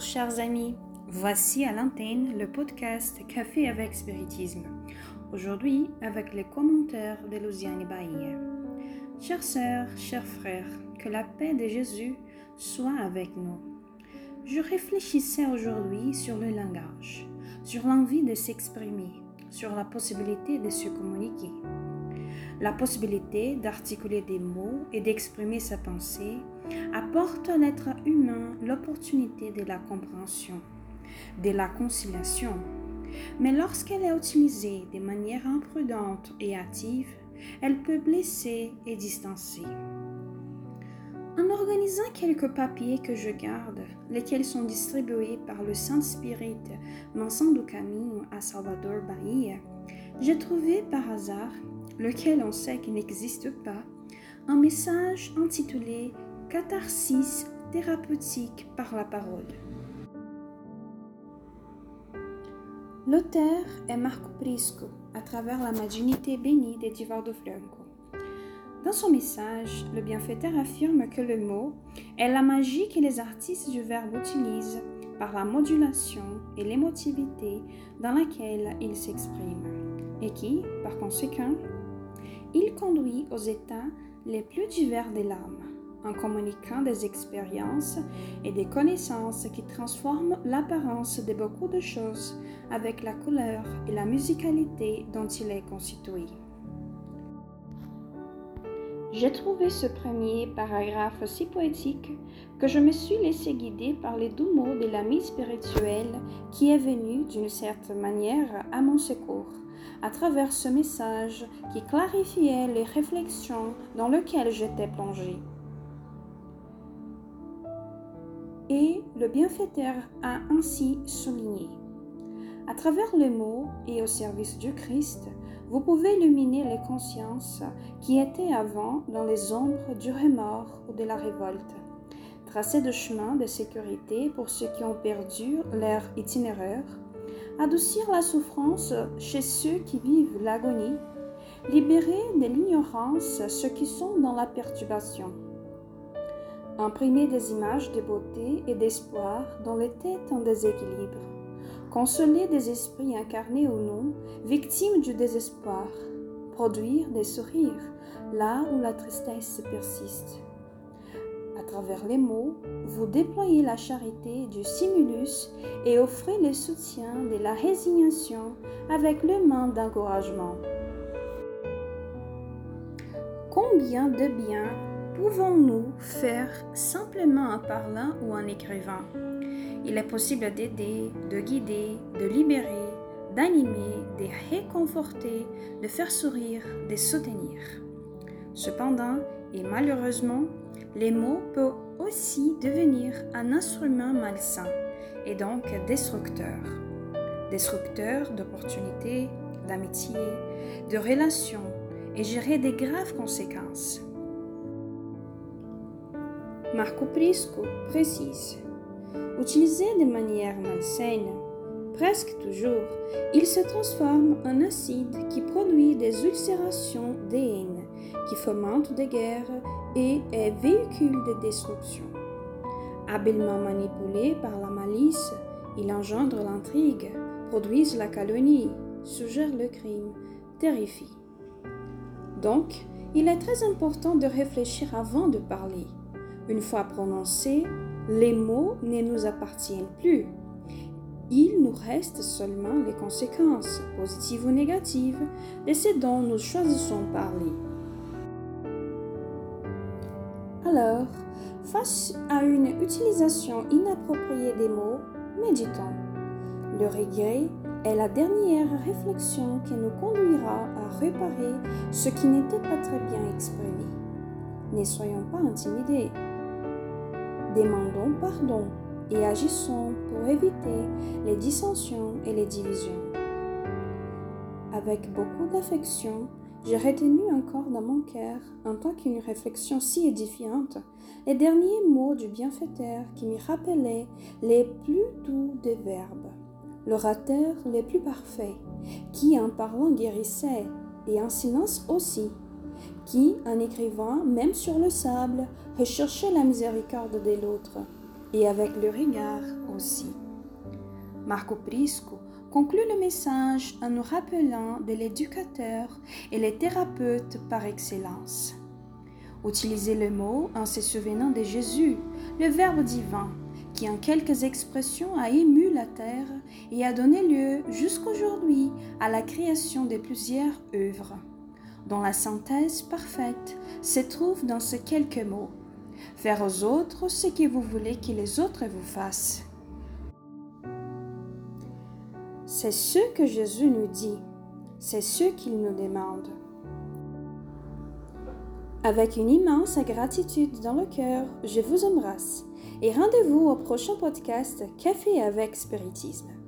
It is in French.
chers amis, voici à l'antenne le podcast Café avec Spiritisme. Aujourd'hui avec les commentaires de Luciane Bahia. Chères sœurs, chers frères, que la paix de Jésus soit avec nous. Je réfléchissais aujourd'hui sur le langage, sur l'envie de s'exprimer, sur la possibilité de se communiquer. La possibilité d'articuler des mots et d'exprimer sa pensée apporte à l'être humain l'opportunité de la compréhension, de la conciliation. Mais lorsqu'elle est utilisée de manière imprudente et hâtive, elle peut blesser et distancer. En organisant quelques papiers que je garde, lesquels sont distribués par le Saint-Spirit Vincent du Camino à Salvador Bahia, j'ai trouvé par hasard, lequel on sait qu'il n'existe pas, un message intitulé Catharsis thérapeutique par la parole. L'auteur est Marco Prisco à travers la maginité bénie d'Edivaldo Franco. Dans son message, le bienfaiteur affirme que le mot est la magie que les artistes du verbe utilisent par la modulation et l'émotivité dans laquelle il s'exprime, et qui, par conséquent, il conduit aux états les plus divers de l'âme, en communiquant des expériences et des connaissances qui transforment l'apparence de beaucoup de choses avec la couleur et la musicalité dont il est constitué. J'ai trouvé ce premier paragraphe si poétique que je me suis laissé guider par les doux mots de l'ami spirituel qui est venu d'une certaine manière à mon secours à travers ce message qui clarifiait les réflexions dans lesquelles j'étais plongé. Et le bienfaiteur a ainsi souligné. À travers les mots et au service du Christ, vous pouvez illuminer les consciences qui étaient avant dans les ombres du remords ou de la révolte, tracer de chemins de sécurité pour ceux qui ont perdu leur itinéraire, adoucir la souffrance chez ceux qui vivent l'agonie, libérer de l'ignorance ceux qui sont dans la perturbation, imprimer des images de beauté et d'espoir dans les têtes en déséquilibre, consoler des esprits incarnés ou non, victimes du désespoir, produire des sourires là où la tristesse persiste. À travers les mots, vous déployez la charité du simulus et offrez le soutien de la résignation avec le main d'encouragement. Combien de bien pouvons-nous faire simplement en parlant ou en écrivant Il est possible d'aider, de guider, de libérer, d'animer, de réconforter, de faire sourire, de soutenir. Cependant, et malheureusement, les mots peuvent aussi devenir un instrument malsain et donc destructeur. Destructeur d'opportunités, d'amitié, de relations et gérer des graves conséquences. Marco Prisco précise Utilisé de manière malsaine, presque toujours, il se transforme en acide qui produit des ulcérations des qui fomentent des guerres et est véhicule de destruction. Habilement manipulé par la malice, il engendre l'intrigue, produise la calomnie, suggère le crime, terrifie. Donc, il est très important de réfléchir avant de parler. Une fois prononcés, les mots ne nous appartiennent plus. Il nous reste seulement les conséquences, positives ou négatives, de ce dont nous choisissons parler. Alors, face à une utilisation inappropriée des mots, méditons. Le regret est la dernière réflexion qui nous conduira à réparer ce qui n'était pas très bien exprimé. Ne soyons pas intimidés. Demandons pardon et agissons pour éviter les dissensions et les divisions. Avec beaucoup d'affection, j'ai retenu encore dans mon cœur, en tant qu'une réflexion si édifiante, les derniers mots du bienfaiteur qui m'y rappelaient les plus doux des verbes, l'orateur les plus parfaits, qui en parlant guérissait, et en silence aussi, qui, en écrivant, même sur le sable, recherchait la miséricorde de l'autre, et avec le regard aussi. Marco Prisco conclut le message en nous rappelant de l'éducateur et les thérapeutes par excellence. Utilisez le mot en se souvenant de Jésus, le Verbe divin, qui en quelques expressions a ému la terre et a donné lieu jusqu'aujourd'hui à la création de plusieurs œuvres, dont la synthèse parfaite se trouve dans ces quelques mots. Faire aux autres ce que vous voulez que les autres vous fassent. C'est ce que Jésus nous dit, c'est ce qu'il nous demande. Avec une immense gratitude dans le cœur, je vous embrasse et rendez-vous au prochain podcast Café avec Spiritisme.